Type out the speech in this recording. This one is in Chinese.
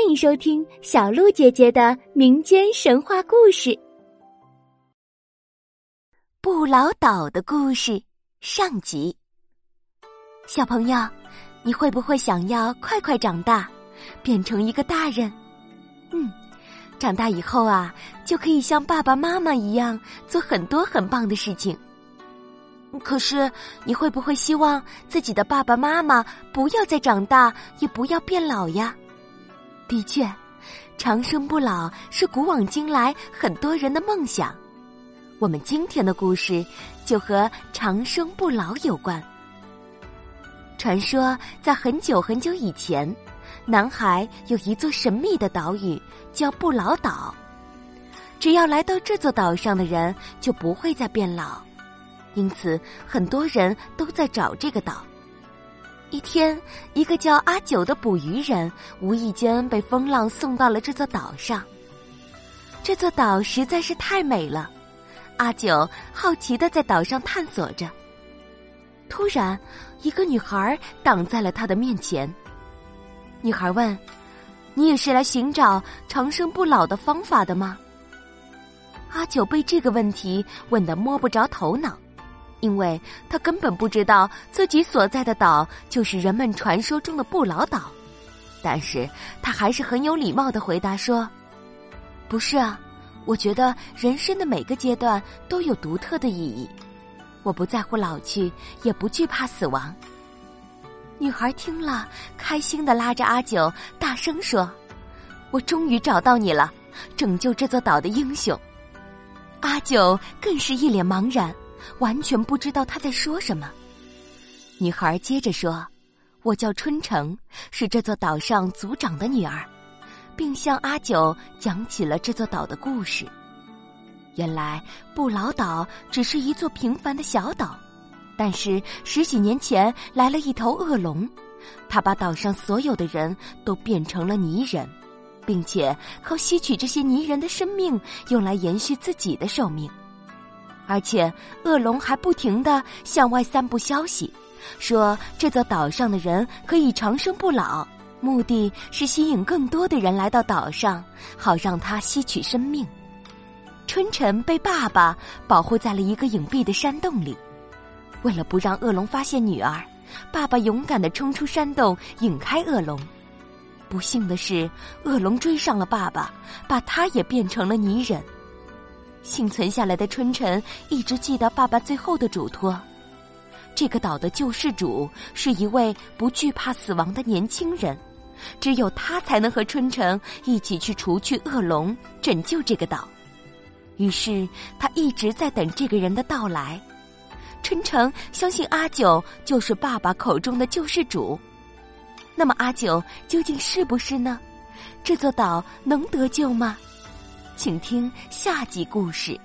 欢迎收听小鹿姐姐的民间神话故事《不老岛的故事》上集。小朋友，你会不会想要快快长大，变成一个大人？嗯，长大以后啊，就可以像爸爸妈妈一样做很多很棒的事情。可是，你会不会希望自己的爸爸妈妈不要再长大，也不要变老呀？的确，长生不老是古往今来很多人的梦想。我们今天的故事就和长生不老有关。传说在很久很久以前，南海有一座神秘的岛屿，叫不老岛。只要来到这座岛上的人，就不会再变老。因此，很多人都在找这个岛。一天，一个叫阿九的捕鱼人无意间被风浪送到了这座岛上。这座岛实在是太美了，阿九好奇的在岛上探索着。突然，一个女孩挡在了他的面前。女孩问：“你也是来寻找长生不老的方法的吗？”阿九被这个问题问得摸不着头脑。因为他根本不知道自己所在的岛就是人们传说中的不老岛，但是他还是很有礼貌的回答说：“不是啊，我觉得人生的每个阶段都有独特的意义，我不在乎老去，也不惧怕死亡。”女孩听了，开心的拉着阿九大声说：“我终于找到你了，拯救这座岛的英雄！”阿九更是一脸茫然。完全不知道他在说什么。女孩接着说：“我叫春城，是这座岛上族长的女儿，并向阿九讲起了这座岛的故事。原来不老岛只是一座平凡的小岛，但是十几年前来了一头恶龙，它把岛上所有的人都变成了泥人，并且靠吸取这些泥人的生命，用来延续自己的寿命。”而且，恶龙还不停的向外散布消息，说这座岛上的人可以长生不老，目的是吸引更多的人来到岛上，好让他吸取生命。春晨被爸爸保护在了一个隐蔽的山洞里，为了不让恶龙发现女儿，爸爸勇敢的冲出山洞，引开恶龙。不幸的是，恶龙追上了爸爸，把他也变成了泥人。幸存下来的春晨一直记得爸爸最后的嘱托：这个岛的救世主是一位不惧怕死亡的年轻人，只有他才能和春晨一起去除去恶龙，拯救这个岛。于是他一直在等这个人的到来。春晨相信阿九就是爸爸口中的救世主。那么阿九究竟是不是呢？这座岛能得救吗？请听下集故事。